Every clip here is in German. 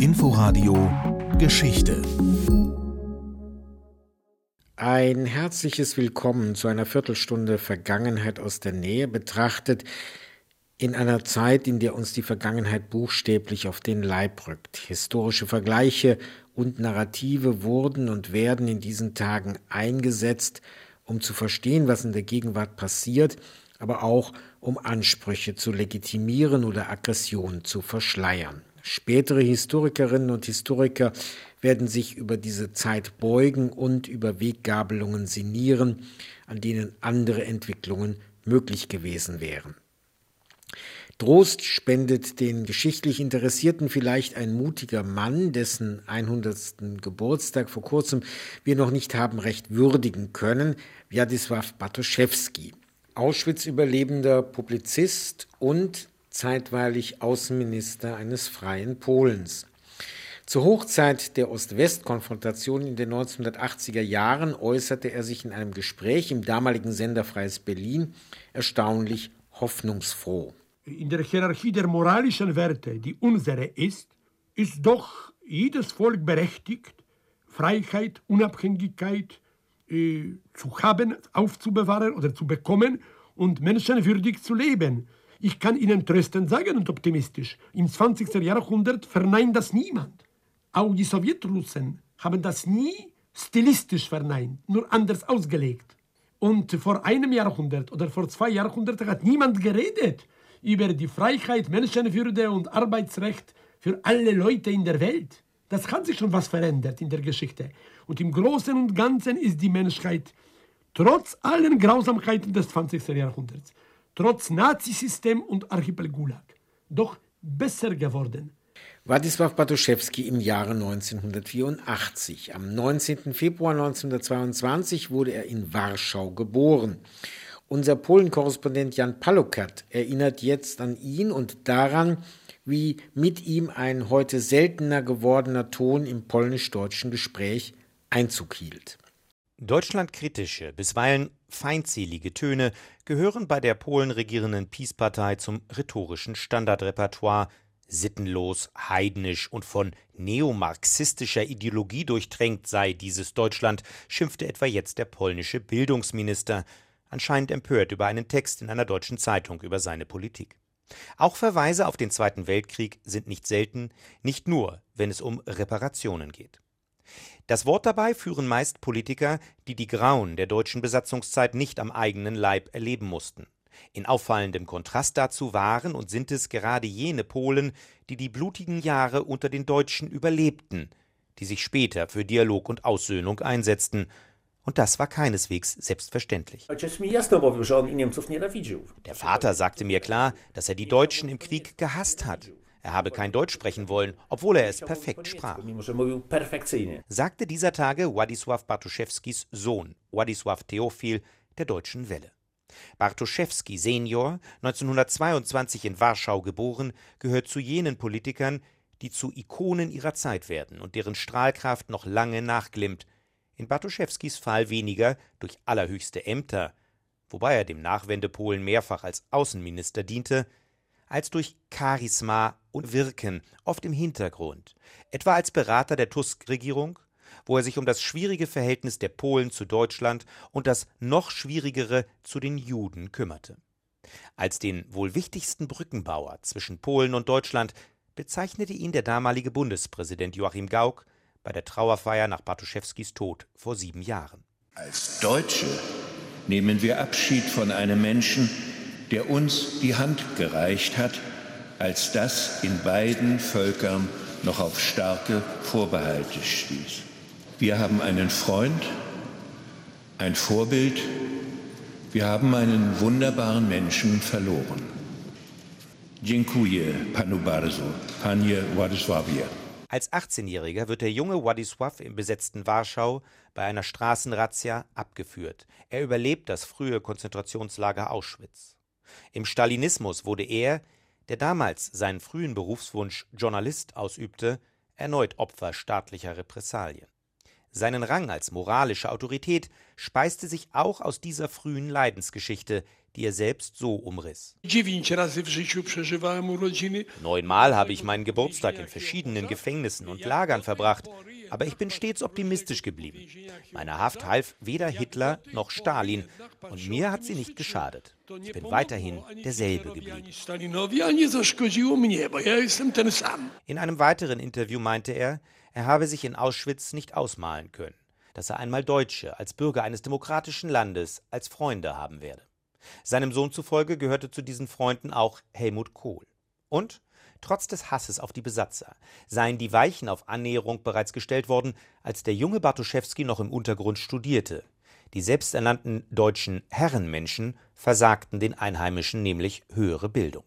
Inforadio Geschichte Ein herzliches Willkommen zu einer Viertelstunde Vergangenheit aus der Nähe betrachtet, in einer Zeit, in der uns die Vergangenheit buchstäblich auf den Leib rückt. Historische Vergleiche und Narrative wurden und werden in diesen Tagen eingesetzt, um zu verstehen, was in der Gegenwart passiert, aber auch um Ansprüche zu legitimieren oder Aggressionen zu verschleiern. Spätere Historikerinnen und Historiker werden sich über diese Zeit beugen und über Weggabelungen sinnieren, an denen andere Entwicklungen möglich gewesen wären. Trost spendet den geschichtlich Interessierten vielleicht ein mutiger Mann, dessen 100. Geburtstag vor kurzem wir noch nicht haben recht würdigen können, Władysław Bartoszewski. Auschwitz-Überlebender Publizist und zeitweilig Außenminister eines freien Polens. Zur Hochzeit der Ost-West-Konfrontation in den 1980er Jahren äußerte er sich in einem Gespräch im damaligen Sender Freies Berlin erstaunlich hoffnungsfroh. In der Hierarchie der moralischen Werte, die unsere ist, ist doch jedes Volk berechtigt, Freiheit, Unabhängigkeit äh, zu haben, aufzubewahren oder zu bekommen und menschenwürdig zu leben. Ich kann Ihnen tröstend sagen und optimistisch, im 20. Jahrhundert verneint das niemand. Auch die Sowjetrussen haben das nie stilistisch verneint, nur anders ausgelegt. Und vor einem Jahrhundert oder vor zwei Jahrhunderten hat niemand geredet über die Freiheit, Menschenwürde und Arbeitsrecht für alle Leute in der Welt. Das hat sich schon was verändert in der Geschichte. Und im Großen und Ganzen ist die Menschheit trotz allen Grausamkeiten des 20. Jahrhunderts trotz Nazisystem und Archipel Gulag, doch besser geworden. Władysław Bartoszewski im Jahre 1984. Am 19. Februar 1922 wurde er in Warschau geboren. Unser Polen-Korrespondent Jan Palukat erinnert jetzt an ihn und daran, wie mit ihm ein heute seltener gewordener Ton im polnisch-deutschen Gespräch Einzug hielt. Deutschlandkritische, bisweilen feindselige Töne gehören bei der Polen regierenden Peace-Partei zum rhetorischen Standardrepertoire. Sittenlos, heidnisch und von neomarxistischer Ideologie durchtränkt sei dieses Deutschland, schimpfte etwa jetzt der polnische Bildungsminister, anscheinend empört über einen Text in einer deutschen Zeitung über seine Politik. Auch Verweise auf den Zweiten Weltkrieg sind nicht selten, nicht nur, wenn es um Reparationen geht. Das Wort dabei führen meist Politiker, die die Grauen der deutschen Besatzungszeit nicht am eigenen Leib erleben mussten. In auffallendem Kontrast dazu waren und sind es gerade jene Polen, die die blutigen Jahre unter den Deutschen überlebten, die sich später für Dialog und Aussöhnung einsetzten. Und das war keineswegs selbstverständlich. Der Vater sagte mir klar, dass er die Deutschen im Krieg gehasst hat. Er habe kein Deutsch sprechen wollen, obwohl er es perfekt sprach. Sagte dieser Tage Władysław Bartoszewskis Sohn, Władysław Theophil, der Deutschen Welle. Bartoszewski Senior, 1922 in Warschau geboren, gehört zu jenen Politikern, die zu Ikonen ihrer Zeit werden und deren Strahlkraft noch lange nachglimmt. In Bartoszewskis Fall weniger durch allerhöchste Ämter, wobei er dem Nachwendepolen mehrfach als Außenminister diente, als durch Charisma und Wirken, oft im Hintergrund, etwa als Berater der Tusk-Regierung, wo er sich um das schwierige Verhältnis der Polen zu Deutschland und das noch schwierigere zu den Juden kümmerte. Als den wohl wichtigsten Brückenbauer zwischen Polen und Deutschland bezeichnete ihn der damalige Bundespräsident Joachim Gauck bei der Trauerfeier nach Bartoszewskis Tod vor sieben Jahren. Als Deutsche nehmen wir Abschied von einem Menschen, der uns die Hand gereicht hat, als das in beiden Völkern noch auf starke Vorbehalte stieß. Wir haben einen Freund, ein Vorbild, wir haben einen wunderbaren Menschen verloren. Als 18-Jähriger wird der junge Władysław im besetzten Warschau bei einer Straßenrazzia abgeführt. Er überlebt das frühe Konzentrationslager Auschwitz. Im Stalinismus wurde er, der damals seinen frühen Berufswunsch Journalist ausübte, erneut Opfer staatlicher Repressalien. Seinen Rang als moralische Autorität speiste sich auch aus dieser frühen Leidensgeschichte, die er selbst so umriss. Neunmal habe ich meinen Geburtstag in verschiedenen Gefängnissen und Lagern verbracht, aber ich bin stets optimistisch geblieben. Meine Haft half weder Hitler noch Stalin und mir hat sie nicht geschadet. Ich bin weiterhin derselbe geblieben. In einem weiteren Interview meinte er, er habe sich in Auschwitz nicht ausmalen können, dass er einmal Deutsche als Bürger eines demokratischen Landes als Freunde haben werde. Seinem Sohn zufolge gehörte zu diesen Freunden auch Helmut Kohl. Und trotz des Hasses auf die Besatzer seien die Weichen auf Annäherung bereits gestellt worden, als der junge Bartoschewski noch im Untergrund studierte. Die selbsternannten deutschen Herrenmenschen versagten den Einheimischen nämlich höhere Bildung.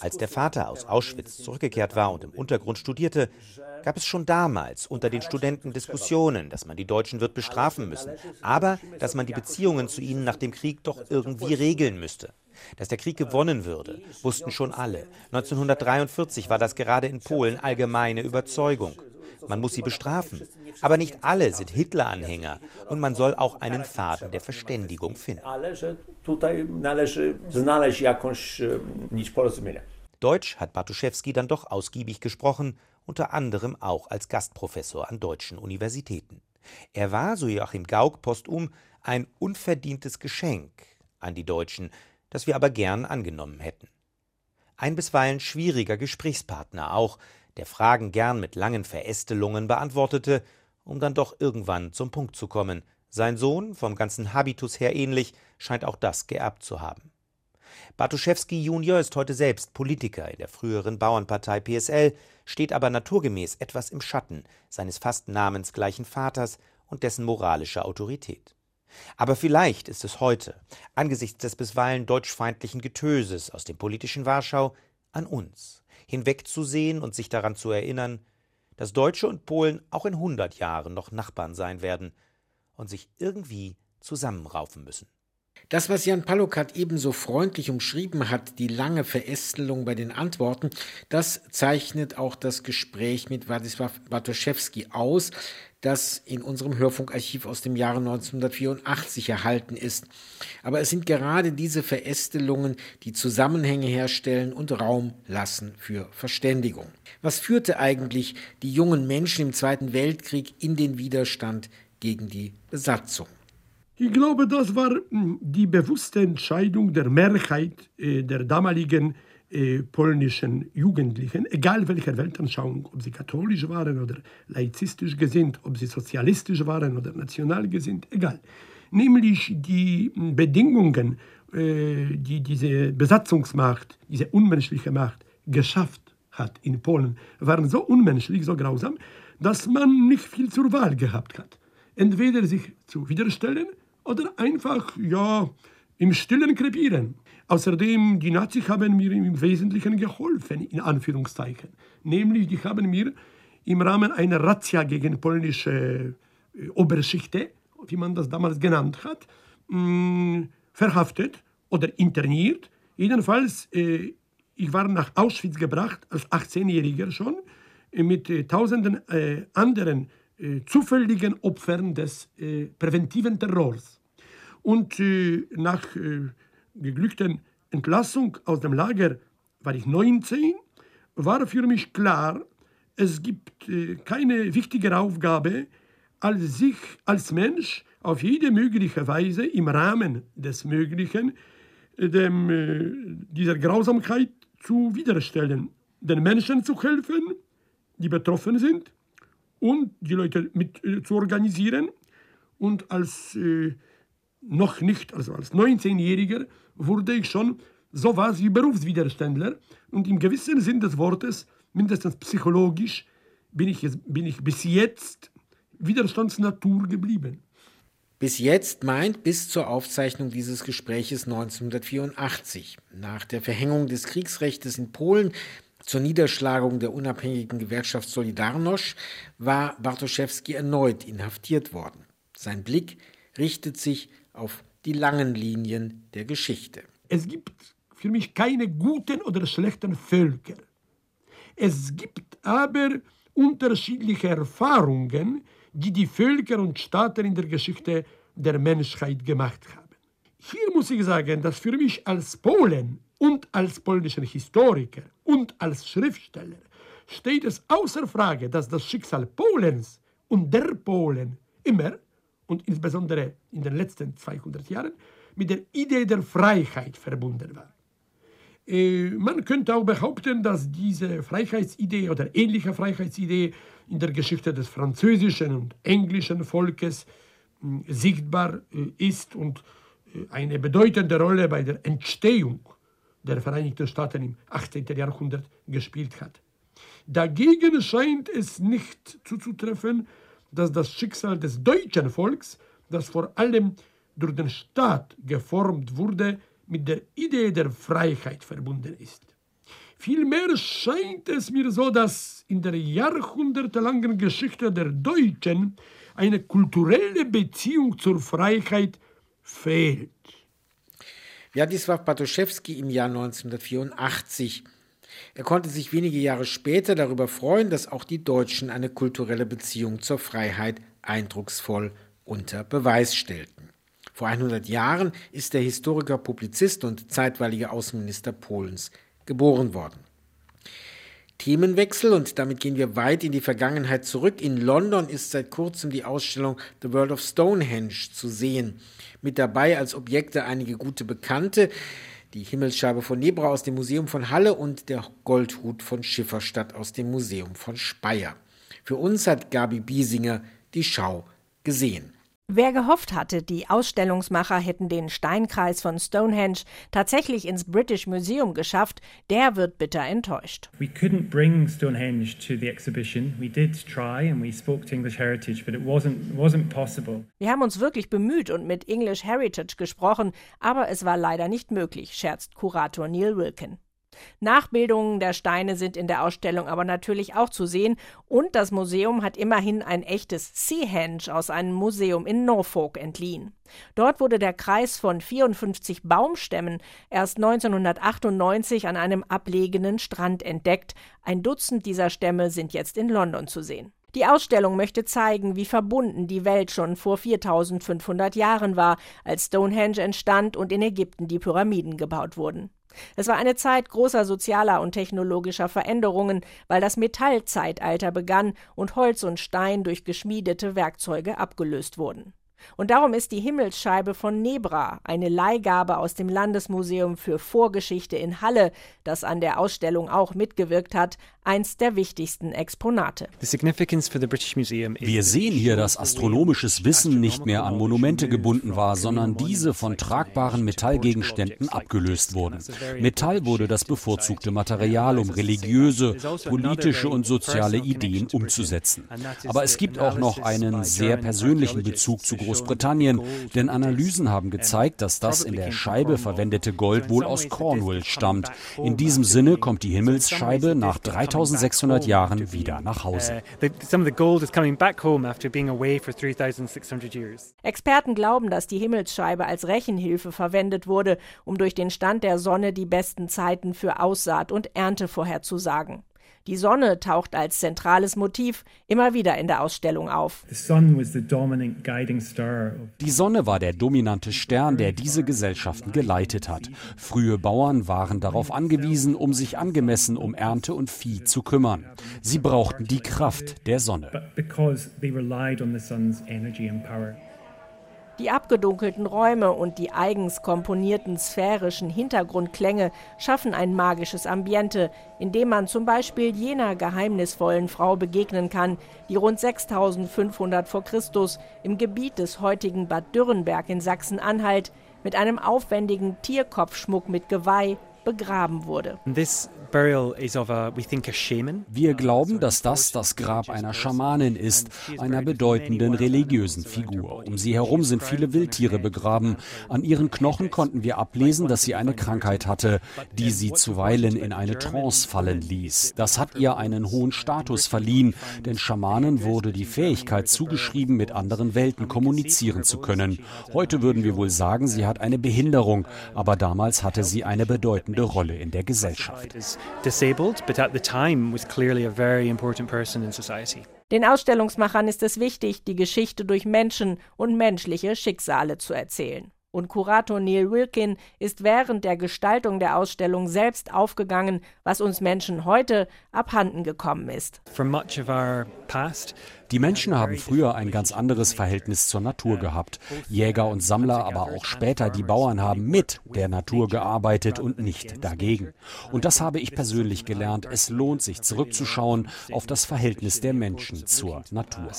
Als der Vater aus Auschwitz zurückgekehrt war und im Untergrund studierte, gab es schon damals unter den Studenten Diskussionen, dass man die Deutschen wird bestrafen müssen, aber dass man die Beziehungen zu ihnen nach dem Krieg doch irgendwie regeln müsste. Dass der Krieg gewonnen würde, wussten schon alle. 1943 war das gerade in Polen allgemeine Überzeugung. Man muss sie bestrafen. Aber nicht alle sind Hitler-Anhänger und man soll auch einen Faden der Verständigung finden. Deutsch hat Bartuszewski dann doch ausgiebig gesprochen, unter anderem auch als Gastprofessor an deutschen Universitäten. Er war, so Joachim Gauck postum, ein unverdientes Geschenk an die Deutschen, das wir aber gern angenommen hätten. Ein bisweilen schwieriger Gesprächspartner auch, der Fragen gern mit langen Verästelungen beantwortete, um dann doch irgendwann zum Punkt zu kommen. Sein Sohn, vom ganzen Habitus her ähnlich, scheint auch das geerbt zu haben. Bartoszewski Junior ist heute selbst Politiker in der früheren Bauernpartei PSL, steht aber naturgemäß etwas im Schatten seines fast namensgleichen Vaters und dessen moralischer Autorität. Aber vielleicht ist es heute, angesichts des bisweilen deutschfeindlichen Getöses aus dem politischen Warschau, an uns, hinwegzusehen und sich daran zu erinnern, dass Deutsche und Polen auch in hundert Jahren noch Nachbarn sein werden und sich irgendwie zusammenraufen müssen. Das, was Jan Palokat ebenso freundlich umschrieben hat, die lange Verästelung bei den Antworten, das zeichnet auch das Gespräch mit Władysław Bartoszewski aus, das in unserem Hörfunkarchiv aus dem Jahre 1984 erhalten ist. Aber es sind gerade diese Verästelungen, die Zusammenhänge herstellen und Raum lassen für Verständigung. Was führte eigentlich die jungen Menschen im Zweiten Weltkrieg in den Widerstand gegen die Besatzung? Ich glaube, das war hm, die bewusste Entscheidung der Mehrheit äh, der damaligen äh, polnischen Jugendlichen, egal welcher Weltanschauung, ob sie katholisch waren oder laizistisch gesinnt, ob sie sozialistisch waren oder national gesinnt, egal. Nämlich die hm, Bedingungen, äh, die diese Besatzungsmacht, diese unmenschliche Macht geschafft hat in Polen, waren so unmenschlich, so grausam, dass man nicht viel zur Wahl gehabt hat. Entweder sich zu widerstellen oder einfach, ja, im Stillen krepieren. Außerdem, die Nazis haben mir im Wesentlichen geholfen, in Anführungszeichen. Nämlich, die haben mir im Rahmen einer Razzia gegen polnische äh, Oberschichte, wie man das damals genannt hat, mm, verhaftet oder interniert. Jedenfalls, äh, ich war nach Auschwitz gebracht, als 18-Jähriger schon, äh, mit tausenden anderen zufälligen Opfern des präventiven Terrors. Und nach geglückten Entlassung aus dem Lager war ich 19, war für mich klar, es gibt keine wichtigere Aufgabe, als sich als Mensch auf jede mögliche Weise im Rahmen des Möglichen dem, dieser Grausamkeit zu widerstellen, den Menschen zu helfen, die betroffen sind und die Leute mit äh, zu organisieren. Und als äh, noch nicht, also als 19-Jähriger, wurde ich schon sowas wie Berufswiderständler. Und im gewissen Sinn des Wortes, mindestens psychologisch, bin ich, bin ich bis jetzt Widerstandsnatur geblieben. Bis jetzt meint bis zur Aufzeichnung dieses Gespräches 1984. Nach der Verhängung des Kriegsrechts in Polen zur Niederschlagung der unabhängigen Gewerkschaft Solidarność war Bartoszewski erneut inhaftiert worden. Sein Blick richtet sich auf die langen Linien der Geschichte. Es gibt für mich keine guten oder schlechten Völker. Es gibt aber unterschiedliche Erfahrungen, die die Völker und Staaten in der Geschichte der Menschheit gemacht haben. Hier muss ich sagen, dass für mich als Polen und als polnischen Historiker und als Schriftsteller steht es außer Frage, dass das Schicksal Polens und der Polen immer und insbesondere in den letzten 200 Jahren mit der Idee der Freiheit verbunden war. Äh, man könnte auch behaupten, dass diese Freiheitsidee oder ähnliche Freiheitsidee in der Geschichte des französischen und englischen Volkes hm, sichtbar äh, ist und äh, eine bedeutende Rolle bei der Entstehung der Vereinigten Staaten im 18. Jahrhundert gespielt hat. Dagegen scheint es nicht zuzutreffen, dass das Schicksal des deutschen Volks, das vor allem durch den Staat geformt wurde, mit der Idee der Freiheit verbunden ist. Vielmehr scheint es mir so, dass in der jahrhundertelangen Geschichte der Deutschen eine kulturelle Beziehung zur Freiheit fehlt. Władysław Bartoszewski im Jahr 1984 er konnte sich wenige Jahre später darüber freuen, dass auch die Deutschen eine kulturelle Beziehung zur Freiheit eindrucksvoll unter Beweis stellten. Vor 100 Jahren ist der Historiker, Publizist und zeitweilige Außenminister Polens geboren worden. Themenwechsel und damit gehen wir weit in die Vergangenheit zurück. In London ist seit kurzem die Ausstellung The World of Stonehenge zu sehen. Mit dabei als Objekte einige gute Bekannte, die Himmelsscheibe von Nebra aus dem Museum von Halle und der Goldhut von Schifferstadt aus dem Museum von Speyer. Für uns hat Gabi Biesinger die Schau gesehen. Wer gehofft hatte, die Ausstellungsmacher hätten den Steinkreis von Stonehenge tatsächlich ins British Museum geschafft, der wird bitter enttäuscht. We couldn't bring Stonehenge to the exhibition. We did try and we spoke to English Heritage, but it wasn't wasn't possible. Wir haben uns wirklich bemüht und mit English Heritage gesprochen, aber es war leider nicht möglich, scherzt Kurator Neil Wilkin. Nachbildungen der Steine sind in der Ausstellung aber natürlich auch zu sehen und das Museum hat immerhin ein echtes Seahenge aus einem Museum in Norfolk entliehen. Dort wurde der Kreis von 54 Baumstämmen erst 1998 an einem ablegenen Strand entdeckt. Ein Dutzend dieser Stämme sind jetzt in London zu sehen. Die Ausstellung möchte zeigen, wie verbunden die Welt schon vor 4500 Jahren war, als Stonehenge entstand und in Ägypten die Pyramiden gebaut wurden. Es war eine Zeit großer sozialer und technologischer Veränderungen, weil das Metallzeitalter begann und Holz und Stein durch geschmiedete Werkzeuge abgelöst wurden. Und darum ist die Himmelsscheibe von Nebra, eine Leihgabe aus dem Landesmuseum für Vorgeschichte in Halle, das an der Ausstellung auch mitgewirkt hat, eins der wichtigsten Exponate. Wir sehen hier, dass astronomisches Wissen nicht mehr an Monumente gebunden war, sondern diese von tragbaren Metallgegenständen abgelöst wurden. Metall wurde das bevorzugte Material, um religiöse, politische und soziale Ideen umzusetzen. Aber es gibt auch noch einen sehr persönlichen Bezug zu Großbritannien, denn Analysen haben gezeigt, dass das in der Scheibe verwendete Gold wohl aus Cornwall stammt. In diesem Sinne kommt die Himmelsscheibe nach 3600 Jahren wieder nach Hause. Experten glauben, dass die Himmelsscheibe als Rechenhilfe verwendet wurde, um durch den Stand der Sonne die besten Zeiten für Aussaat und Ernte vorherzusagen. Die Sonne taucht als zentrales Motiv immer wieder in der Ausstellung auf. Die Sonne war der dominante Stern, der diese Gesellschaften geleitet hat. Frühe Bauern waren darauf angewiesen, um sich angemessen um Ernte und Vieh zu kümmern. Sie brauchten die Kraft der Sonne. Die abgedunkelten Räume und die eigens komponierten sphärischen Hintergrundklänge schaffen ein magisches Ambiente, in dem man zum Beispiel jener geheimnisvollen Frau begegnen kann, die rund 6500 vor Christus im Gebiet des heutigen Bad Dürrenberg in Sachsen-Anhalt mit einem aufwendigen Tierkopfschmuck mit Geweih begraben wurde. Wir glauben, dass das das Grab einer Schamanin ist, einer bedeutenden religiösen Figur. Um sie herum sind viele Wildtiere begraben. An ihren Knochen konnten wir ablesen, dass sie eine Krankheit hatte, die sie zuweilen in eine Trance fallen ließ. Das hat ihr einen hohen Status verliehen, denn Schamanen wurde die Fähigkeit zugeschrieben, mit anderen Welten kommunizieren zu können. Heute würden wir wohl sagen, sie hat eine Behinderung, aber damals hatte sie eine bedeutende bedeutende Rolle in der Gesellschaft. Den Ausstellungsmachern ist es wichtig, die Geschichte durch Menschen und menschliche Schicksale zu erzählen. Und Kurator Neil Wilkin ist während der Gestaltung der Ausstellung selbst aufgegangen, was uns Menschen heute abhanden gekommen ist. Die Menschen haben früher ein ganz anderes Verhältnis zur Natur gehabt. Jäger und Sammler, aber auch später die Bauern haben mit der Natur gearbeitet und nicht dagegen. Und das habe ich persönlich gelernt. Es lohnt sich zurückzuschauen auf das Verhältnis der Menschen zur Natur.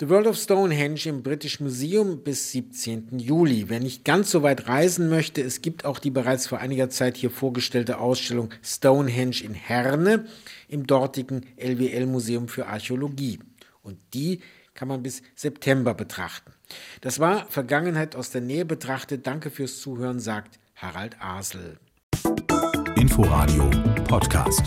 The World of Stonehenge im British Museum bis 17. Juli. Wer nicht ganz so weit reisen möchte, es gibt auch die bereits vor einiger Zeit hier vorgestellte Ausstellung Stonehenge in Herne im dortigen LWL Museum für Archäologie. Und die kann man bis September betrachten. Das war Vergangenheit aus der Nähe betrachtet. Danke fürs Zuhören, sagt Harald Asel. Inforadio Podcast.